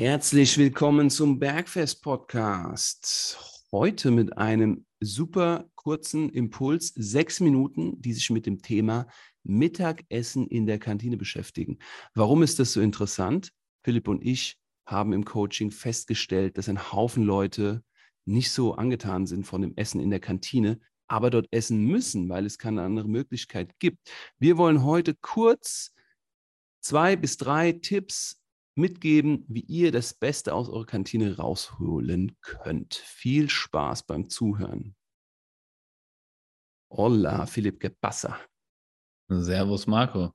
Herzlich willkommen zum Bergfest Podcast. Heute mit einem super kurzen Impuls, sechs Minuten, die sich mit dem Thema Mittagessen in der Kantine beschäftigen. Warum ist das so interessant? Philipp und ich haben im Coaching festgestellt, dass ein Haufen Leute nicht so angetan sind von dem Essen in der Kantine, aber dort essen müssen, weil es keine andere Möglichkeit gibt. Wir wollen heute kurz zwei bis drei Tipps mitgeben, wie ihr das Beste aus eurer Kantine rausholen könnt. Viel Spaß beim Zuhören. Hola, Philipp Gebasser. Servus, Marco.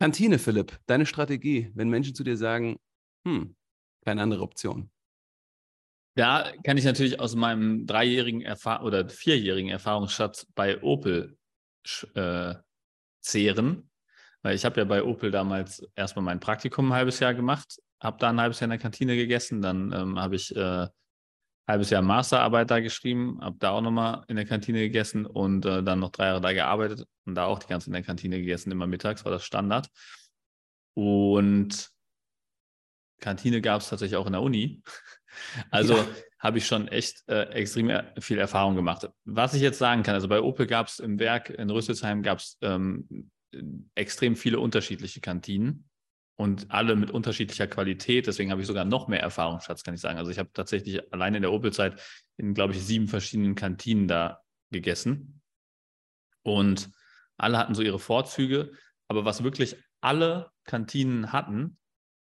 Kantine, Philipp, deine Strategie, wenn Menschen zu dir sagen, hm, keine andere Option. Da kann ich natürlich aus meinem dreijährigen Erfahr oder vierjährigen Erfahrungsschatz bei Opel äh, zehren. Weil ich habe ja bei Opel damals erstmal mein Praktikum ein halbes Jahr gemacht, habe da ein halbes Jahr in der Kantine gegessen, dann ähm, habe ich äh, ein halbes Jahr Masterarbeit da geschrieben, habe da auch nochmal in der Kantine gegessen und äh, dann noch drei Jahre da gearbeitet und da auch die ganze in der Kantine gegessen, immer mittags, war das Standard. Und Kantine gab es tatsächlich auch in der Uni. Also ja. habe ich schon echt äh, extrem viel Erfahrung gemacht. Was ich jetzt sagen kann, also bei Opel gab es im Werk in Rüsselsheim gab es ähm, extrem viele unterschiedliche Kantinen und alle mit unterschiedlicher Qualität. Deswegen habe ich sogar noch mehr Erfahrungsschatz, kann ich sagen. Also ich habe tatsächlich allein in der Opel-Zeit in, glaube ich, sieben verschiedenen Kantinen da gegessen. Und alle hatten so ihre Vorzüge. Aber was wirklich alle Kantinen hatten,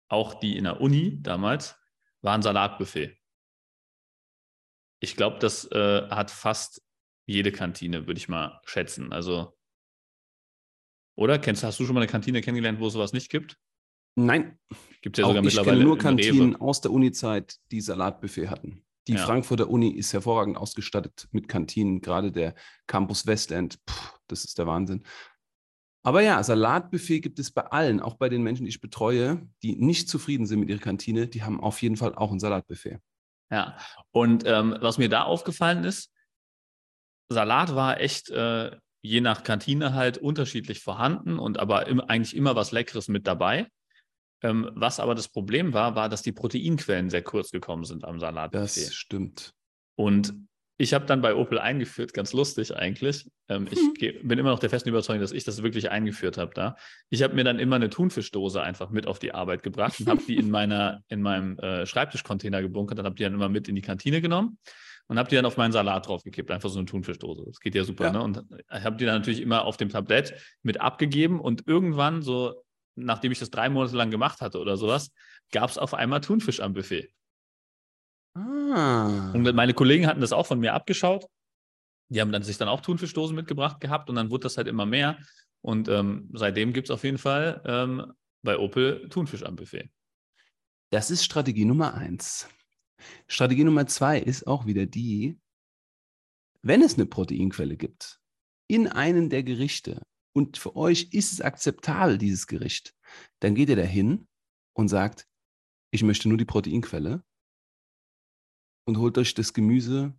auch die in der Uni damals, war ein Salatbuffet. Ich glaube, das äh, hat fast jede Kantine, würde ich mal schätzen. Also oder? Kennst, hast du schon mal eine Kantine kennengelernt, wo es sowas nicht gibt? Nein. Gibt ja sogar Auch mittlerweile. Ich kenne nur Kantinen aus der Uni-Zeit, die Salatbuffet hatten. Die ja. Frankfurter Uni ist hervorragend ausgestattet mit Kantinen, gerade der Campus Westend. Puh, das ist der Wahnsinn. Aber ja, Salatbuffet gibt es bei allen, auch bei den Menschen, die ich betreue, die nicht zufrieden sind mit ihrer Kantine, die haben auf jeden Fall auch ein Salatbuffet. Ja, und ähm, was mir da aufgefallen ist, Salat war echt äh, je nach Kantine halt unterschiedlich vorhanden und aber im, eigentlich immer was Leckeres mit dabei. Ähm, was aber das Problem war, war, dass die Proteinquellen sehr kurz gekommen sind am Salat. Das stimmt. Und ich habe dann bei Opel eingeführt, ganz lustig eigentlich. Ähm, ich mhm. bin immer noch der festen Überzeugung, dass ich das wirklich eingeführt habe da. Ich habe mir dann immer eine Thunfischdose einfach mit auf die Arbeit gebracht und habe die in meiner in meinem äh, Schreibtischcontainer gebunkert und habe die dann immer mit in die Kantine genommen und habe die dann auf meinen Salat draufgekippt, einfach so eine Thunfischdose. Das geht ja super, ja. ne? Und ich habe die dann natürlich immer auf dem Tablett mit abgegeben und irgendwann so, nachdem ich das drei Monate lang gemacht hatte oder sowas, gab es auf einmal Thunfisch am Buffet. Ah. Und meine Kollegen hatten das auch von mir abgeschaut. Die haben dann sich dann auch Thunfischdosen mitgebracht gehabt und dann wurde das halt immer mehr. Und ähm, seitdem gibt es auf jeden Fall ähm, bei Opel Thunfisch am Buffet. Das ist Strategie Nummer eins. Strategie Nummer zwei ist auch wieder die, wenn es eine Proteinquelle gibt, in einem der Gerichte und für euch ist es akzeptabel, dieses Gericht, dann geht ihr dahin und sagt, ich möchte nur die Proteinquelle und holt euch das Gemüse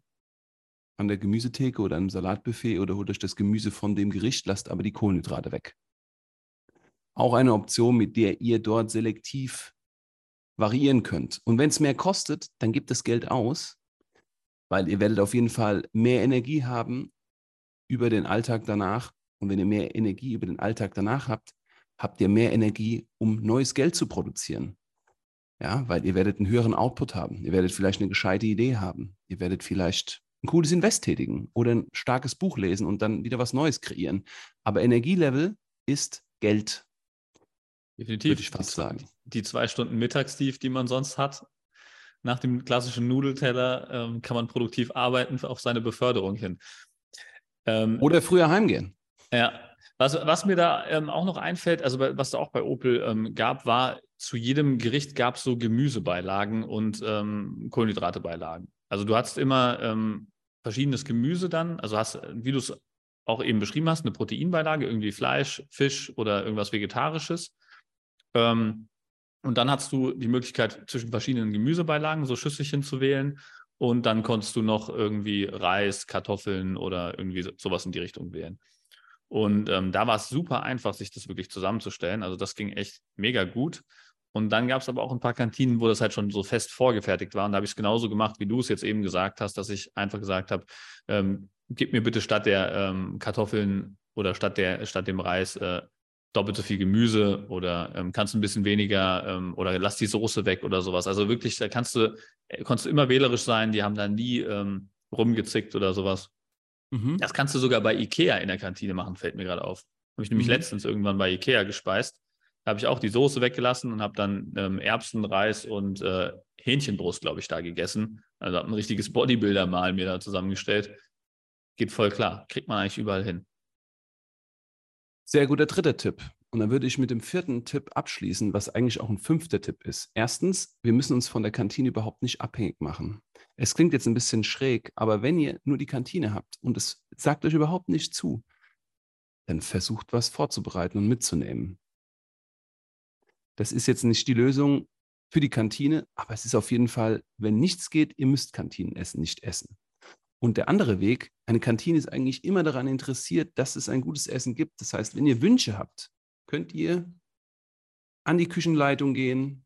an der Gemüsetheke oder einem Salatbuffet oder holt euch das Gemüse von dem Gericht, lasst aber die Kohlenhydrate weg. Auch eine Option, mit der ihr dort selektiv variieren könnt. Und wenn es mehr kostet, dann gebt das Geld aus, weil ihr werdet auf jeden Fall mehr Energie haben über den Alltag danach. Und wenn ihr mehr Energie über den Alltag danach habt, habt ihr mehr Energie, um neues Geld zu produzieren. Ja, weil ihr werdet einen höheren Output haben. Ihr werdet vielleicht eine gescheite Idee haben. Ihr werdet vielleicht ein cooles Invest tätigen oder ein starkes Buch lesen und dann wieder was Neues kreieren. Aber Energielevel ist Geld. Definitiv. Würde ich fast sagen. Die zwei Stunden Mittagstief, die man sonst hat, nach dem klassischen Nudelteller, ähm, kann man produktiv arbeiten auf seine Beförderung hin. Ähm, Oder früher heimgehen. Ja. Was, was mir da ähm, auch noch einfällt, also was da auch bei Opel ähm, gab, war, zu jedem Gericht gab es so Gemüsebeilagen und ähm, Kohlenhydratebeilagen. Also du hattest immer ähm, verschiedenes Gemüse dann, also hast, wie du es auch eben beschrieben hast, eine Proteinbeilage, irgendwie Fleisch, Fisch oder irgendwas Vegetarisches. Ähm, und dann hast du die Möglichkeit, zwischen verschiedenen Gemüsebeilagen so Schüsselchen zu wählen. Und dann konntest du noch irgendwie Reis, Kartoffeln oder irgendwie sowas in die Richtung wählen. Und ähm, da war es super einfach, sich das wirklich zusammenzustellen. Also das ging echt mega gut. Und dann gab es aber auch ein paar Kantinen, wo das halt schon so fest vorgefertigt war. Und da habe ich es genauso gemacht, wie du es jetzt eben gesagt hast, dass ich einfach gesagt habe, ähm, gib mir bitte statt der ähm, Kartoffeln oder statt, der, statt dem Reis äh, doppelt so viel Gemüse oder ähm, kannst ein bisschen weniger ähm, oder lass die Soße weg oder sowas. Also wirklich, da kannst du, äh, konntest du immer wählerisch sein, die haben da nie ähm, rumgezickt oder sowas. Mhm. Das kannst du sogar bei Ikea in der Kantine machen, fällt mir gerade auf. Habe ich nämlich mhm. letztens irgendwann bei Ikea gespeist. Da habe ich auch die Soße weggelassen und habe dann ähm, Erbsen, Reis und äh, Hähnchenbrust, glaube ich, da gegessen. Also habe ein richtiges Bodybuilder-Mal mir da zusammengestellt. Geht voll klar. Kriegt man eigentlich überall hin. Sehr guter dritter Tipp. Und dann würde ich mit dem vierten Tipp abschließen, was eigentlich auch ein fünfter Tipp ist. Erstens, wir müssen uns von der Kantine überhaupt nicht abhängig machen. Es klingt jetzt ein bisschen schräg, aber wenn ihr nur die Kantine habt und es sagt euch überhaupt nicht zu, dann versucht was vorzubereiten und mitzunehmen. Das ist jetzt nicht die Lösung für die Kantine, aber es ist auf jeden Fall, wenn nichts geht, ihr müsst Kantinenessen nicht essen. Und der andere Weg, eine Kantine ist eigentlich immer daran interessiert, dass es ein gutes Essen gibt. Das heißt, wenn ihr Wünsche habt, könnt ihr an die Küchenleitung gehen.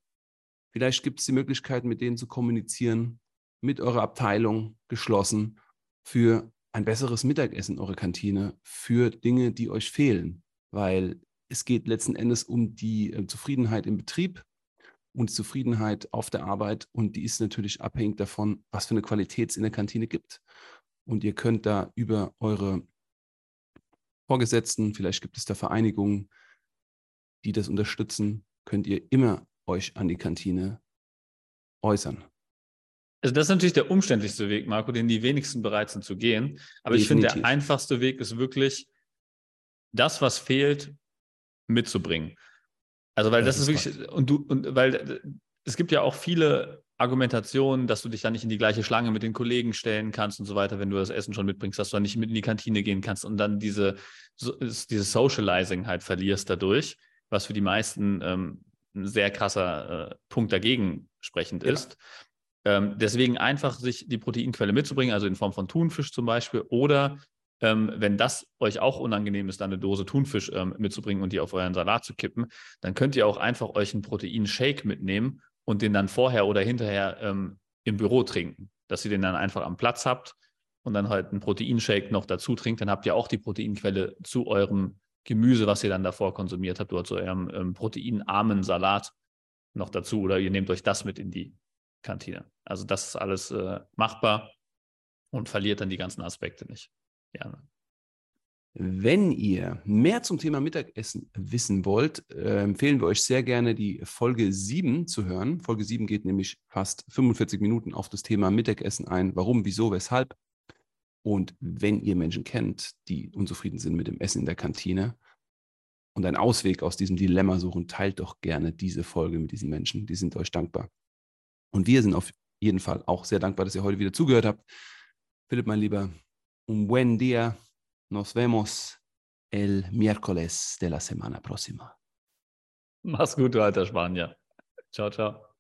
Vielleicht gibt es die Möglichkeit, mit denen zu kommunizieren, mit eurer Abteilung geschlossen für ein besseres Mittagessen in eurer Kantine, für Dinge, die euch fehlen. Weil es geht letzten Endes um die äh, Zufriedenheit im Betrieb und Zufriedenheit auf der Arbeit. Und die ist natürlich abhängig davon, was für eine Qualität es in der Kantine gibt. Und ihr könnt da über eure Vorgesetzten, vielleicht gibt es da Vereinigungen, die das unterstützen, könnt ihr immer euch an die Kantine äußern. Also das ist natürlich der umständlichste Weg, Marco, den die wenigsten bereit sind zu gehen. Aber Definitiv. ich finde, der einfachste Weg ist wirklich, das, was fehlt, mitzubringen. Also, weil das, das ist, wirklich, und du, und weil es gibt ja auch viele Argumentationen, dass du dich dann nicht in die gleiche Schlange mit den Kollegen stellen kannst und so weiter, wenn du das Essen schon mitbringst, dass du dann nicht mit in die Kantine gehen kannst und dann diese, so, dieses Socializing halt verlierst dadurch, was für die meisten ähm, ein sehr krasser äh, Punkt dagegen sprechend ja. ist. Ähm, deswegen einfach sich die Proteinquelle mitzubringen, also in Form von Thunfisch zum Beispiel, oder ähm, wenn das euch auch unangenehm ist, dann eine Dose Thunfisch ähm, mitzubringen und die auf euren Salat zu kippen, dann könnt ihr auch einfach euch einen Proteinshake mitnehmen und den dann vorher oder hinterher ähm, im Büro trinken. Dass ihr den dann einfach am Platz habt und dann halt einen Proteinshake noch dazu trinkt, dann habt ihr auch die Proteinquelle zu eurem Gemüse, was ihr dann davor konsumiert habt, oder zu eurem ähm, proteinarmen Salat noch dazu. Oder ihr nehmt euch das mit in die Kantine. Also das ist alles äh, machbar und verliert dann die ganzen Aspekte nicht. Gerne. Wenn ihr mehr zum Thema Mittagessen wissen wollt, äh, empfehlen wir euch sehr gerne die Folge 7 zu hören. Folge 7 geht nämlich fast 45 Minuten auf das Thema Mittagessen ein. Warum, wieso, weshalb. Und wenn ihr Menschen kennt, die unzufrieden sind mit dem Essen in der Kantine und einen Ausweg aus diesem Dilemma suchen, teilt doch gerne diese Folge mit diesen Menschen. Die sind euch dankbar. Und wir sind auf jeden Fall auch sehr dankbar, dass ihr heute wieder zugehört habt. Philipp, mein Lieber, un buen día. Nos vemos el miércoles de la semana próxima. Mach's gut, du alter Spanier. Ciao, ciao.